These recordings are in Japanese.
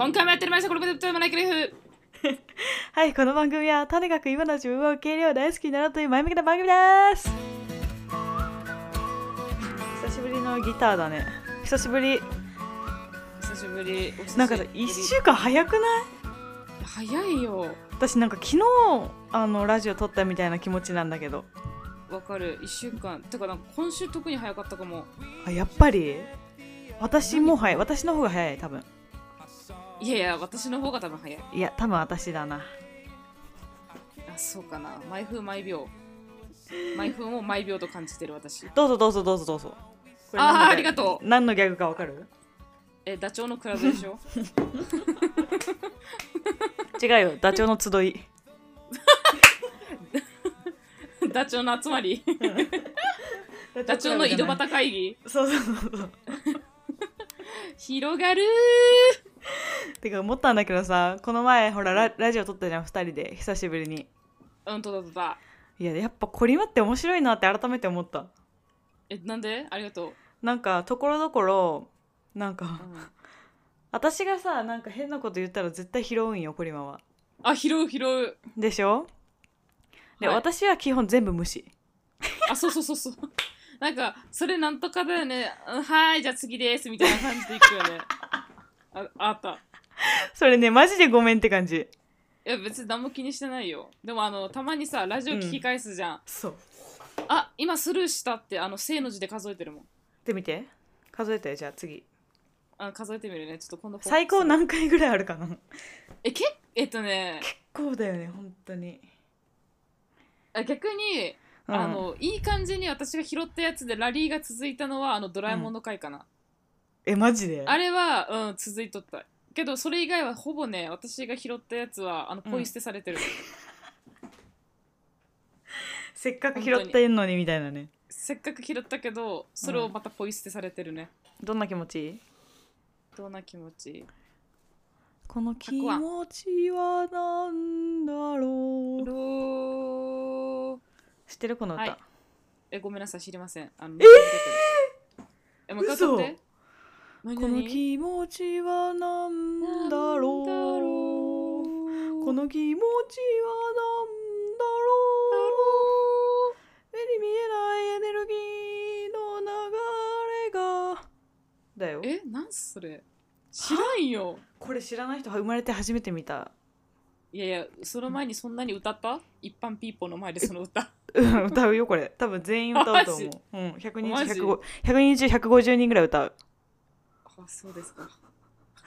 今回もやってりましたこれまでともないクリフはい、この番組はとにかく今の自分を受け入れよう大好きになろうという前向きな番組です。久しぶりのギターだね。久しぶり。久しぶりぶり。なんかさ1週間早くない？早いよ。私なんか昨日あのラジオ撮ったみたいな気持ちなんだけど。わかる。1週間。てかなんか今週特に早かったかも。あやっぱり？私も早い。私の方が早い多分いやいや私の方が多分早い。いや多分私だな。あそうかな。毎分毎秒。毎分を毎秒と感じてる私。どうぞどうぞどうぞどうぞ。これあー何のギャグ？ありがとう。何のギャグかわかる？えダチョウのクラブでしょ？違うよ。ダチョウの集い。ダチョウの集まり？ダチョウの井戸端会議？そうそうそうそう。広がるてか思ったんだけどさこの前ほらララジオ撮ったじゃん2人で。久しぶりに。ーうんとだとだいややっぱコリマって面白いなって改めて思った。えなんで？ありがとなんかところどころなんかう、うん。私がさなんか変なこと言ったら絶対拾うんよコリマは。あ拾う拾う。でしょ？で、はい。私は基本全部無視。あそうそうそうそう。なんかそれなんとかだよね。うんはーいじゃあ次ですみたいな感じでいくよね。ああった それねマジでごめんって感じ。いや別に何も気にしてないよ。でもあのたまにさラジオ聞き返すじゃん、そう。あ今スルーしたってあの正の字で数えてるもん。で見て。数えてじゃあ次。あ数えてみるね。ちょっと今度最高何回ぐらいあるかな。結えけえっとね。構だよね本当に、あ逆に、うん。あのいい感じに私が拾ったやつでラリーが続いたのはあのドラえもんの回かな、えマジで？あれはうん続いとったけどそれ以外はほぼね私が拾ったやつはあのうん。ポイ捨てされてる、せっかく拾ってんのにみたいなね。せっかく拾ったけどそれをまたポイ捨てされてるね、どんな気持ち？どんな気持ち？この気持ちはなんだろう？知ってる？この歌、はい。えごめんなさい。知りません。あのええもう一回歌って。何この何気持ちはなんだろう？この気持ちはなんだろう？目に見えないエネルギーの流れがだよ。えなんそれ？知らんよ。これ知らない人は生まれて初めて見た。いやいやその前にそんなに歌った？一般ピーポーの前でその歌。うん歌うよこれ。多分全員歌うと思う、うん、100人マジ？中150 100人中150人ぐらい歌うあそうですか。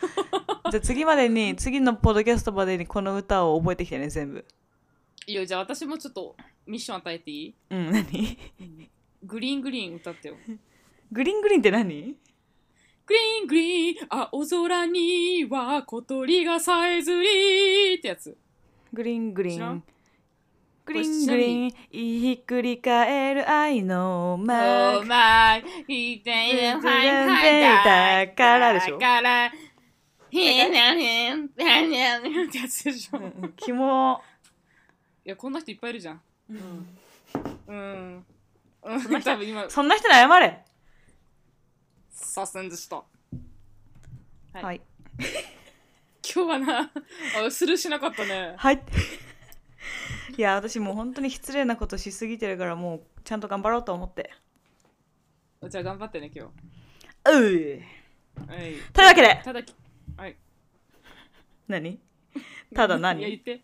じゃあ次までに次のポッドキャストまでにこの歌を覚えてきてね全部。いやじゃあ私もちょっとミッション与えていい？うん何？グリーングリーン歌ってよ。グリーングリーンって何？グリーングリーン青空には小鳥がさえずりってやつ。グリーングリーン。知らん？グリングリンひっくり返る愛のマークまいいてい全然だからでしょ？からへんへんへんへんへんってやつでしょ、いうんうんキモやこんな人いっぱいいるじゃんうんうんうん多分今そんな人に謝れさせんでしたはいはい今日はなあスルーしなかったねはいいや私もう本当に失礼なことしすぎてるからもうちゃんと頑張ろうと思って。じゃあ頑張ってね今うい日はい。というわけで。ただきはい。何？ただいや何言って。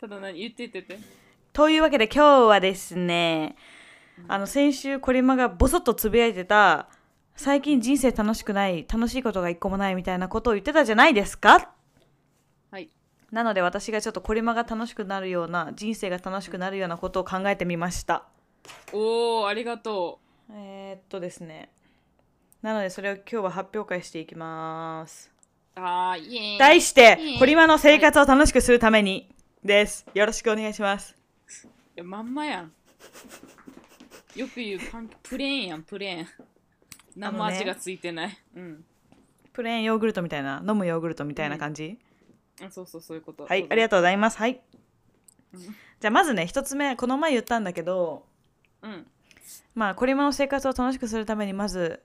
ただ何？言って言って。てというわけで今日はですねあの先週コリマがボソッとつぶやいてた最近人生楽しくない楽しいことが一個もないみたいなことを言ってたじゃないですか？はいなので私がちょっとコリマが楽しくなるような人生が楽しくなるようなことを考えてみました。おおありがとえー、っとですね。なのでそれを今日は発表会していきます。うあーイエーイ。題していいコリマの生活を楽しくするためにです。よろしくお願いします。いやまんまやん。よく言うパンプレーンやんプレーン。何も味がついてない、うん。プレーンヨーグルトみたいな飲むヨーグルトみたいな感じ、あそうそうそういうこと。はいありがととうございます。はい。うん。じゃあまずね一つ目この前言ったんだけどううん。まあコリマの生活を楽しくするためにまず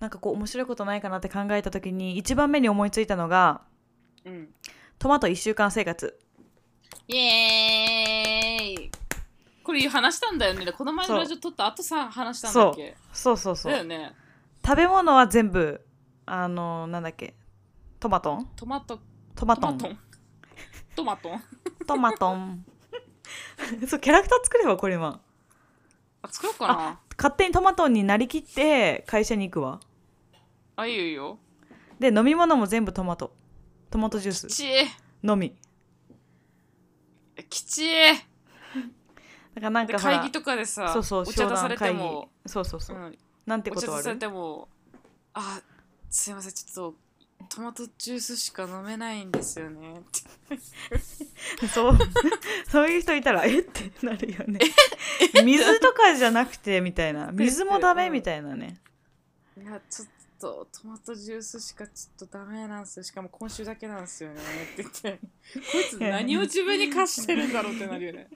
なんかこう面白いことないかなって考えた時に一番目に思いついたのがうん。トマト1週間生活。イエーイ。これ話したんだよね。この前のラジオ撮った後さ話したんだっけ？そう。そうそうだよね。食べ物は全部あのなんだっけ？トマト？ントマトトマトン。トマトン。トマトン。そうキャラクター作ればこれ今あ作ろうかな。勝手にトマトンになりきって会社に行くわ。あいいよいいよ。で飲み物も全部トマト。トマトジュース。きちのみ。きちだからなんでか会議とかでさそうそうお茶出されても、そうそうそう、うん、なんてことある？ても。あすいませんちょっとトマトジュースしか飲めないんですよね。っ てそう。そういう人いたらえ？ってなるよね。水とかじゃなくてみたいな。水もダメみたいなね。いやちょっとトマトジュースしかちょっとダメなんですよ。しかも今週だけなんですよねって言って。こいつ何を自分に貸してるんだろうってなるよね。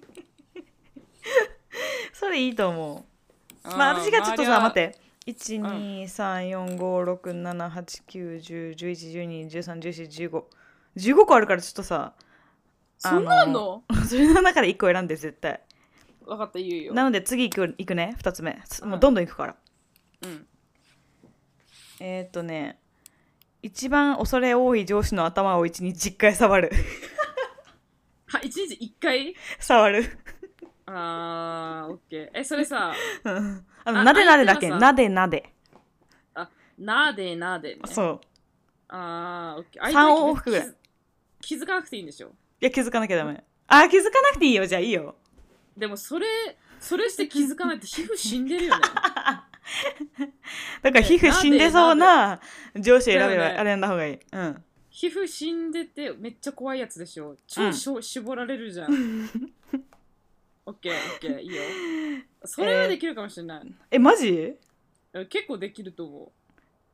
それいいと思う。まあ私がちょっとさ待って12345678910111213141515個あるからちょっとさそんなの？それの中で1個選んで絶対。分かった言うよ。なので次行く行くね2つ目。うん。もうどんどん行くから、うん。えー、っとね一番恐れ多い上司の頭を1日10回触る。は一日一回？触る。あーオッケー。えそれさうんあなでなでだけ。なでなで。なでなでね。そう。あーオッケー。三相手往復ぐらい。気づかなくていいんでしょ？いや気づかなきゃダメ。あ気づかなくていいよじゃあいいよ。でもそれそれして気づかないって皮膚死んでるよね。だから皮膚死んでそうな上司選べばあれな方がいい。うん。皮膚死んでてめっちゃ怖いやつでしょ。超しょ、絞られるじゃん オッケーオッケーいいよ。それはできるかもしれない、えマジ？結構できると思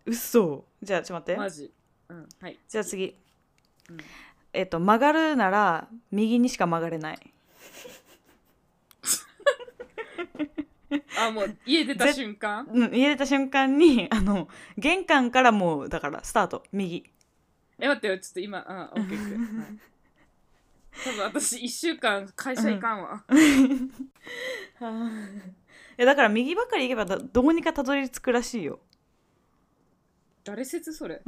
う。っそじゃあちょっと待って。うマジ。うんはい。じゃあ次。うん。えっと曲がるなら右にしか曲がれない。あもう家出た瞬間？うん家出た瞬間にあの玄関からもうだからスタート。右。え待ってよ。ちょっと今あオッケーオッケー、はい多分私1週間会社行かんわ、いやだから右ばっかり行けばだどうにかたどり着くらしいよ。誰説それ？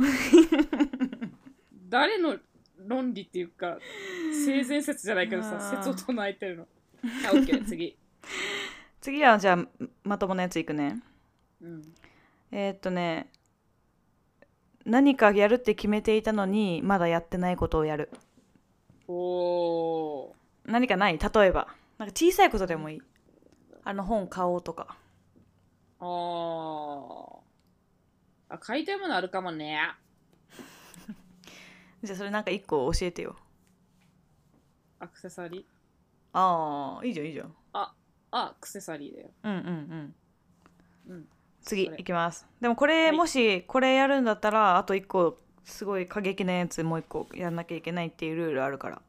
誰の論理っていうか性善説じゃないけどさあー。説を唱えてるの。あオッケー 次。次はじゃあまともなやついくね。うん。えーっとね何かやるって決めていたのにまだやってないことをやるおー。何かない？例えば。なんか小さいことでもいい。あの本買おうとか。あー。あ買いたいものあるかもね。じゃあそれなんか一個教えてよ。アクセサリー。ああいいじゃんいいじゃん。あアクセサリーだよ。うんうんうん。うん。次いきます。でもこれ、はい。もしこれやるんだったらあと一個すごい過激なやつもう一個やんなきゃいけないっていうルールあるから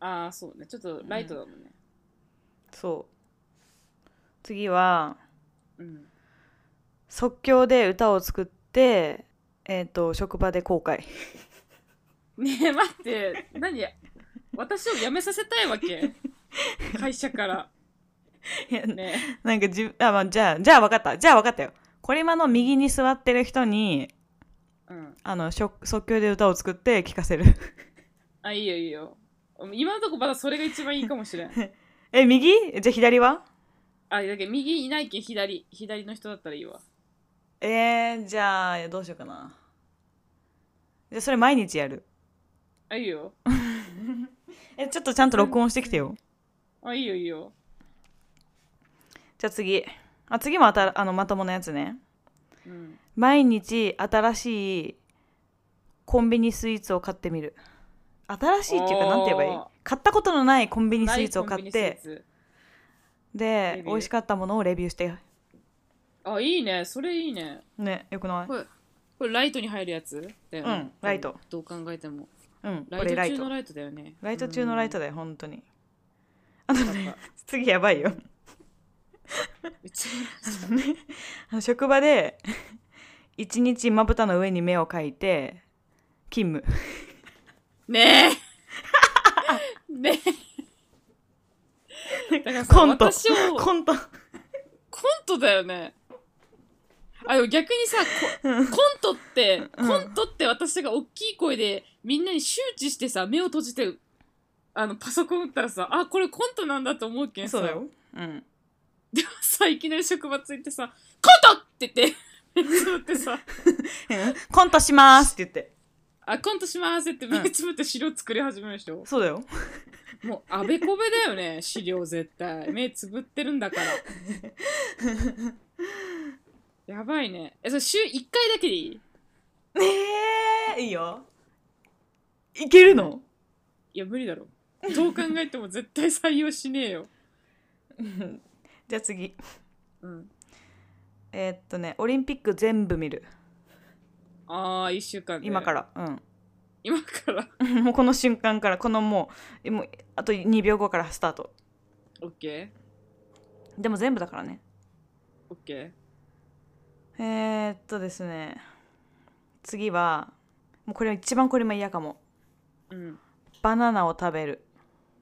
ああそうね。ちょっとライトだもんね。そう。次はうん。即興で歌を作ってえっ、と職場で公開。ねえ待って。何？私を辞めさせたいわけ？会社から。いやねなんかじあ、まあ、じゃあじゃあ分かった。じゃあ分かったよ。これ今の右に座ってる人にうん。あのしょ即興で歌を作って聴かせる。あいいよいいよ今のとこまだそれが一番いいかもしれん。え右？じゃあ左は？あだけど右いないけん左左の人だったらいいわ。えー、じゃあどうしようかな。じゃあそれ毎日やる？あいいよ。えちょっとちゃんと録音してきてよ。あいいよいいよ。じゃあ次。あ次もあたあのまともなやつね。うん。毎日新しいコンビニスイーツを買ってみる新しいっていうかなんて言えばいい？買ったことのないコンビニスイーツを買ってで美味しかったものをレビューして。あいいね。それいいね。ねよくない？これこれライトに入るやつだよね。うんライト。どう考えても。うんこライれライト。ト中のライトだよね。ライト中のライトだよ本当に。あうんとね次やばいよ。うちあの職場で一日まぶたの上に目を描いて勤務ねえ。ねえ。だからさコント。私を。コント。コントだよね。あでも逆にさこコントって、うん。コントって私が大きい声でみんなに周知してさ目を閉じてあのパソコン打ったらさあこれコントなんだと思うけんさ。そうだよ。うん。でもさいきなり職場ついてさ「コント!」って言って目つぶってさ。コントしますって言って「あコントします」って目つぶって資料作り始める人、そうだよ。もうあべこべだよね 資料絶対。目つぶってるんだから。やばいね。えそれ週1回だけでいい？えー、いいよ。いけるの？いや無理だろ。どう考えても絶対採用しねえよ。じゃあ次。うん。えーっとねオリンピック全部見るああ1週間で。今から。うん。今から？もうこの瞬間から。このもうもうあと2秒後からスタート。OK でも全部だからね。OK えー、っとですね。次はもうこれ一番これも嫌かも。うん。バナナを食べる。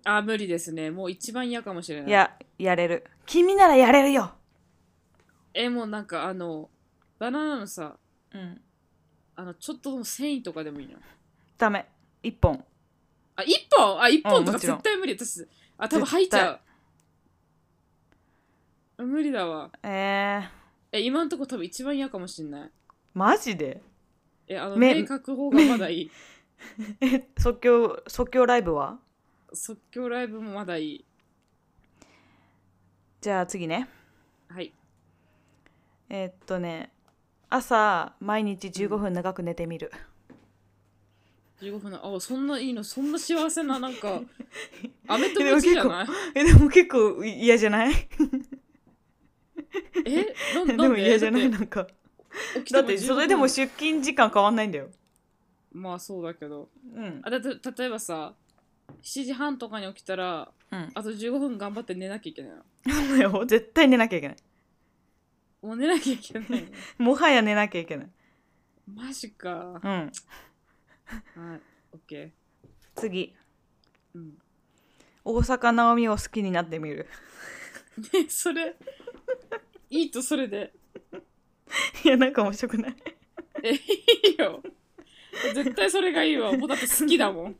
あー無理ですね。もう一番嫌かもしれない。いややれる。君ならやれるよ。えもうなんかあのバナナのさうんあのちょっとでも繊維とかでもいいの？ダメ。一本。あ一本？あ一本とか絶対無理。私あ多分入っちゃう。あ無理だわ。えー、え今んとこ多分一番嫌かもしんない。マジで？えあのめ目確保がまだいい。え即興即興ライブは？即興ライブもまだいい。じゃあ次ね。はい。えーっとね朝毎日15分長く寝てみる、15分のあそんないいのそんな幸せななんか アメとムチじゃない？えでも結構嫌じゃない？えなで？も嫌じゃない？なんか。だってそれでも15出勤時間変わんないんだよ。分まあそうだけど。うん。あだって例えばさ7時半とかに起きたらうん。あと15分頑張って寝なきゃいけないの。絶対寝なきゃいけないもう寝なきゃいけないの。もはや寝なきゃいけない。マジか。うん。はいオッケ次。ーうん。大坂なおみを好きになってみる。ねそれ。いいとそれで。いやなんか面白くない？えいいよ。絶対それがいいわ。もうだって好きだもん。い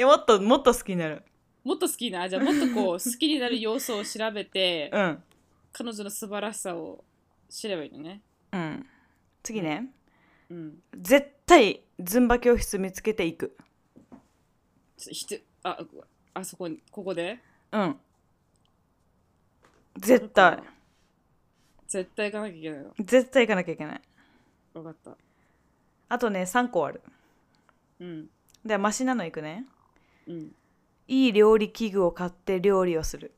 やもっともっと好きになる。もっと好きなじゃあもっとこう好きになる要素を調べてうん彼女の素晴らしさを知ればいいのね。うん。次ね。うん。絶対ズンバ教室見つけていく。ひてああそこにここで？うん。絶対。絶対行かなきゃいけないの。絶対行かなきゃいけない。分かった。あとね3個ある。うん。ではマシなのいくね。うん。いい料理器具を買って料理をする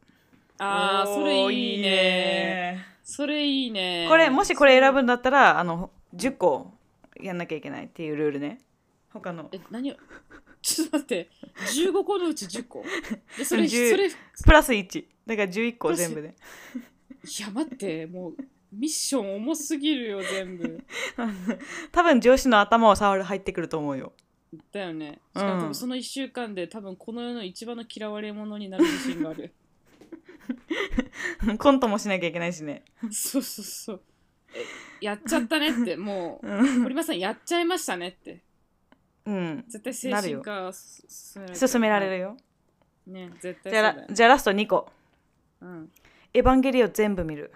あーそれいいね。ね。それいいね。これもしこれ選ぶんだったらあの10個やんなきゃいけないっていうルールね。他の。え何を？ちょっと待って。15個のうち10個？でそれそ10れいプラス1だから11個全部で。や待って。もうミッション重すぎるよ全部。多分上司の頭を触る入ってくると思うよ。だよね。しかも多うん分その1週間で多分この世の一番の嫌われ者になる自信がある コントもしなきゃいけないしね。そうそうそう。えやっちゃったねって。もううん。堀間さんやっちゃいましたねって。うん。絶対精神科進められ進められるよ。よね絶対じゃじゃあラスト2個。うん。エヴァンゲリオン全部見る。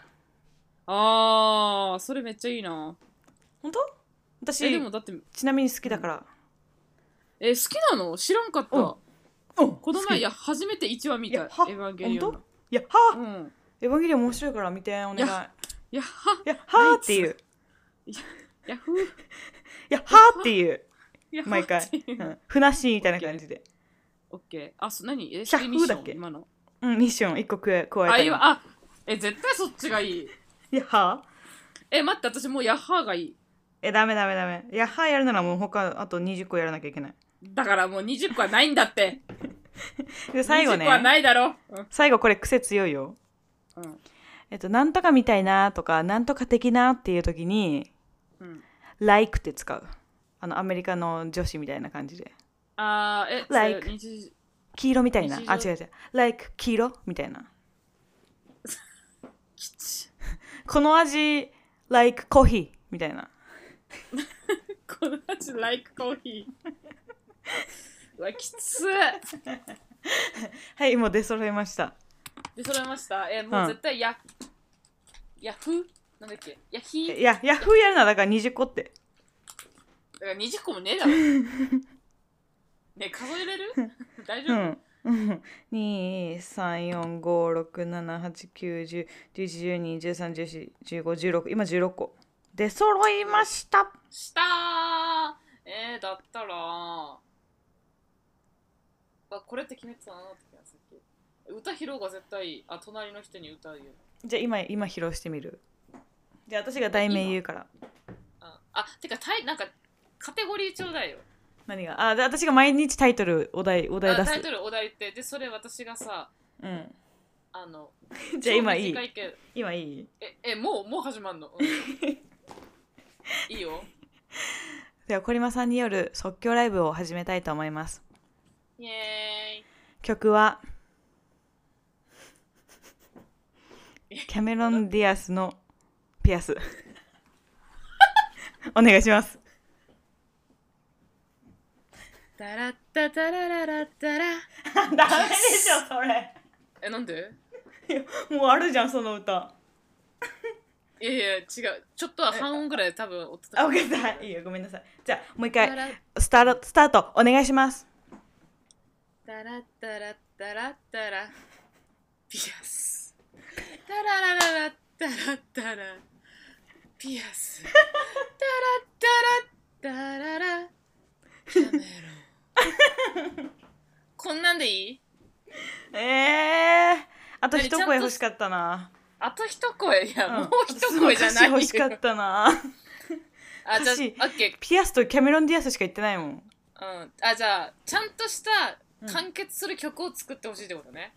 あーそれめっちゃいいな。本当？私えでもだってちなみに好きだから、え好きなの？知らんかった、うん。この前いや初めて1話見た。エヴァンゲリオンやはあ、うん。エヴァンゲリオン面白いから見てお願い。いいやいやはやはあっていう。ヤフー。いやはあっていう。毎回。っていう。うん。ふなっしーみたいな感じで。オッケー。あそ何？えヤフーミッション？だっけ今の？うんミッション。1個加え加えあたよ今あえ絶対そっちがいい。いやはあえ待って私もうヤッハーがいい。えダメダメダメ。いやはあやるならもう他あと20個やらなきゃいけない。だからもう20個はないんだって で最後20個はねないだろ。うん。最後これ癖強いよ。うん。えっとなんとかみたいなとかなんとか的なっていう時にうん。like って使う。あのアメリカの女子みたいな感じで。あーえ Like 黄色みたいな。あ違う違う。Like 黄色みたいな。この味 like コーヒーみたいな。この味 like コーヒーうわきつ はいもう出揃いました。でそれました？えもう絶対や、ヤフーなんだっけ？ヤヒーいやヤフーやるならだから20個って。だから20個もねえだろ。ね数えれる？大丈夫、うん。うん234567891011213141516今16個出揃いました。したー。えー、だったらあこれって決めてたなってさっき歌披露が絶対あ隣の人に歌うよ。じゃあ今今披露してみる？じゃあ私が題名言うから。ああてかタイなんかカテゴリーちょうだいよ。何が？あで私が毎日タイトルお題お題出す。あタイトルお題ってでそれ私がさうん。あの じゃあ今いい？今いい？ええもうもう始まんの、うん。いいよ。ではコリマさんによる即興ライブを始めたいと思いますイエ曲はキャメロン・ディアスのピアス。お願いします。ーイタラッタタラララッタラ。ダメでしょそれ。えなんで？もうあるじゃんその歌。いやいや違う。ちょっとは半音ぐらい多分音あ、オッケーだい。いよごめんなさい。じゃあもう一回スタートスタート。お願いしますタラッタラッタラッタラ。ピアス。タララララッタラッタラ。ピアス。タラッタラッタララ。キャメロンこんなんでいい？えー、あと一声欲しかったな。あと一声？いや、うん。もう一声じゃない欲しかったな。あじゃあオッケー。ピアスとキャメロン・ディアスしか言ってないもん。うん、あじゃあちゃんとした完結する曲を作ってほしいってことね、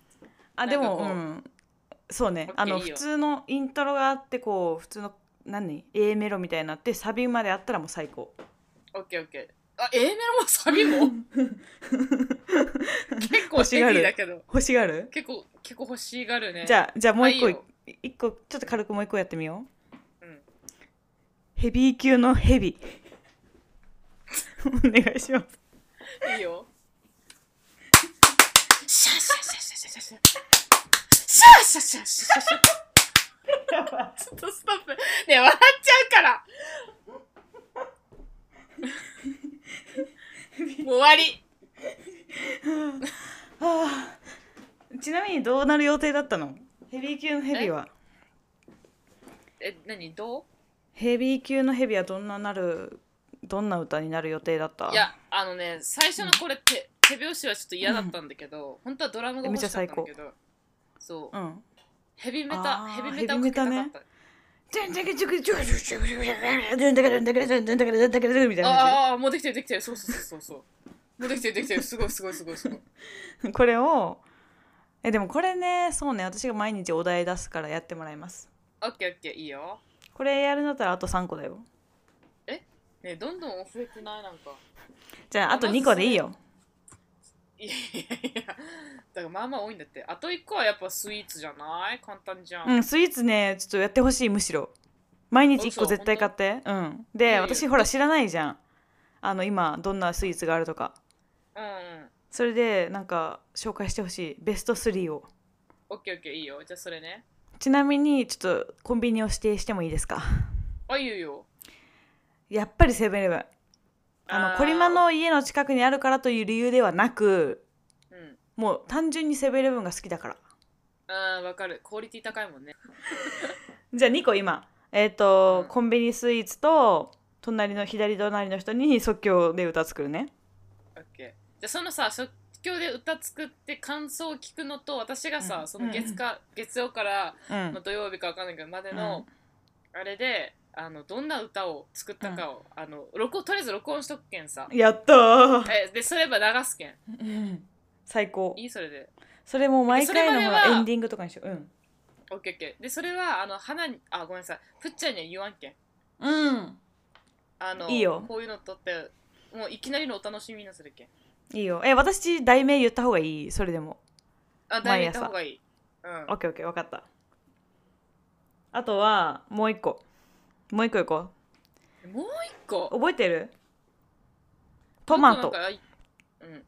あでもううん。そうね。あの普通のイントロがあってこう普通の何？A メロみたいになってサビまであったらもう最高。オッケーオッケー。あ A メロもサビも？結構欲しがるだけど。欲しがる？結構結構欲しがるね。じゃあじゃあもう一個一個ちょっと軽くもう一個やってみよう、うん。ヘビー級のヘビ。お願いします。いいよシャシャシャシャシャやばいちょっとストップ。ね笑っちゃうから。もう終わり。はあちなみにどうなる予定だったのヘビー級のヘビはえ、何どうヘビー級のヘビはどんななるどんな歌になる予定だったいや、あのね、最初のこれって、手拍子はちょっと嫌だったんだけど、本当はドラムが欲しかったんだけど。そう。うん。ヘビメタあーヘビメタをかけたかヘビメったみたいなああもうできてるできてるそうそうそうそうそうもうできてるできてるすごいすごいすごいすごい感じこれをえでもこれねそうね私が毎日お題出すからやってもらいますオッケーオッケーいいよこれやるんだったらあと3個だよねどんどん増えてないなんかじゃああと2個でいいよいやいやいや。だからまあまあ多いんだって。あと1個はやっぱスイーツじゃない？簡単じゃん、うんスイーツねちょっとやってほしいむしろ。毎日1個嘘絶対買って。うん。でよ私ほら知らないじゃん。あの今どんなスイーツがあるとか。うんうん。それでなんか紹介してほしい。ベスト3を。オッケーオッケーいいよ。じゃあそれね。ちなみにちょっとコンビニを指定してもいいですか？あいいよ。やっぱりセブンイレブンあのー。コリマの家の近くにあるからという理由ではなくうん。もう単純にセブンイレブンが好きだから。あーわかる。クオリティ高いもんね。じゃあ2個今。えっ、と、うん。コンビニスイーツと隣の左隣の人に即興で歌作るね。オッケー。じゃあそのさ即興で歌作って感想を聞くのと私がさ、うん。その月か、月曜から、うん。まあ、土曜日かわかんないけどまでの、あれであのどんな歌を作ったかを、あの録音とりあえず録音しとくけんさ。やったー、えでそれば流すけん。う ん最高。いい？それで。それも毎回のほそれまではらエンディングとかにしよう。うん。オッケーオッケー。でそれはあの花にあごめんなさい。ふっちゃんには言わんけん。うん。あのいいよ。こういうの撮ってもういきなりのお楽しみなするっけいいよ。え私題名言った方がいい？それでも。あ題名言った方がいい。うん。オッケーオッケー。分かった。あとはもう一個もう一個いこもう一個？う覚えてる？トマトなんかいうん。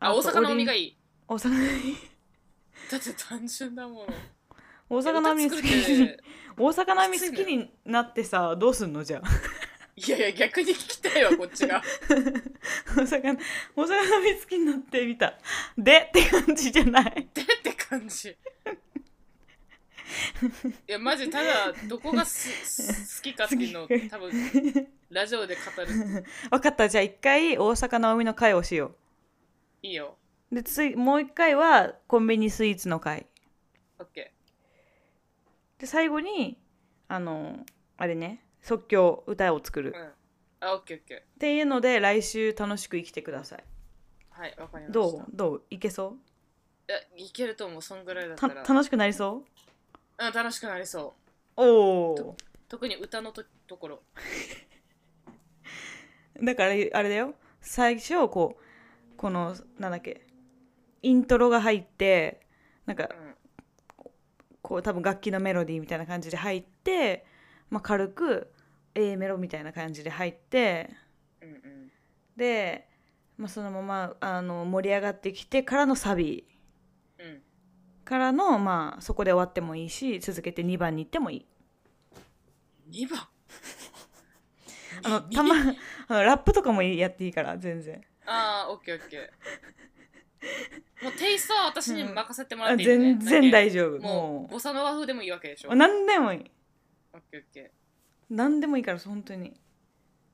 あ大阪の海がいい。い大阪の海。だって単純だもの大阪の海好き歌作るって大阪の海好きになってさどうすんのじゃあ？いやいや逆に聞きたいわこっちが。大阪大阪の海好きになってみた。でって感じじゃない？でって感じいやマジただどこがすす 好きかっていうのを多分ラジオで語る。分かった。じゃあ一回大阪の海の会をしよいいよ。うでついもう一回はコンビニスイーツの会。オッケで最後にあのあれね即興歌を作る。ーうん。あオッケーオッケー。っていうので来週楽しく生きてください。はいわかりました。どう？どう？いけそいやいけると思う。そんぐらいだっうたら。た楽しくなりそう？ん楽しくなりそう。うおお特に歌のとところ。だからあれだよ。最初こうこのなんだっけ。イントロが入ってなんかうん。こう多分楽器のメロディーみたいな感じで入って、まあ、軽く A メロみたいな感じで入ってうんうん。で、まあ、そのままあの盛り上がってきてからのサビ。うんからのまあそこで終わってもいいし続けて2番に行ってもいい。2番？あのたまあのラップとかもやっていいから全然。ああオッケーオッケー。もうテイストは私に任せてもらあっていい、ね全然大丈夫。もうもボサノワ風でもいいわけでしょ。う何でもいい。オッケーオッケー。何でもいいから本当に。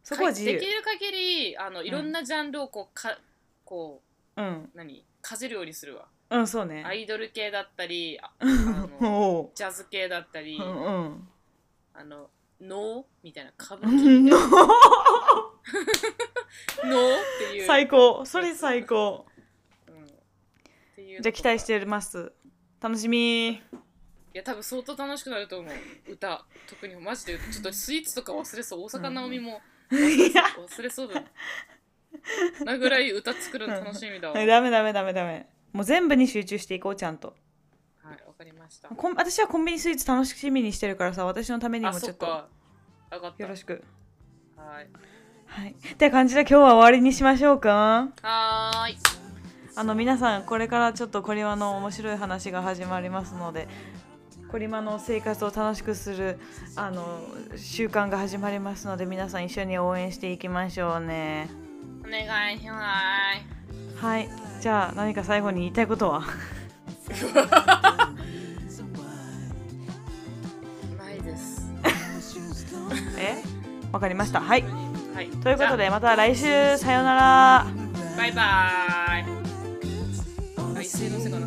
そこは自由。できる限りあのいろんなジャンルをこうかこうん。う何？かじるようにするわ。うんそうね。アイドル系だったりああの おジャズ系だったり、ううんうん。あの能みたいな 歌舞伎みたいな能っていう、最高。それ最高。うん、っていうじゃあ期待しててます。楽しみ。いや多分相当楽しくなると思う。歌。特にマジでちょっとスイーツとか忘れそう。大阪なおみも忘れそうだ なぐらい歌作るの楽しみだわ。はい ダメダメダメダメ。もう全部に集中していこうちゃんと。わかりました。コン私はコンビニスイーツ楽しみにしてるからさ私のためにあもちょっと。そっかよろしく。はい。はい。って感じで今日は終わりにしましょうか。はーい。あの皆さんこれからちょっとコリマの面白い話が始まりますのでコリマの生活を楽しくするあの習慣が始まりますので皆さん一緒に応援していきましょうね。お願いします。はい。じゃあ何か最後に言いたいことは？ないです。え？わかりました。はい。はい。ということでまた来週。さようなら。あバイバーイ。あ一斉のせかった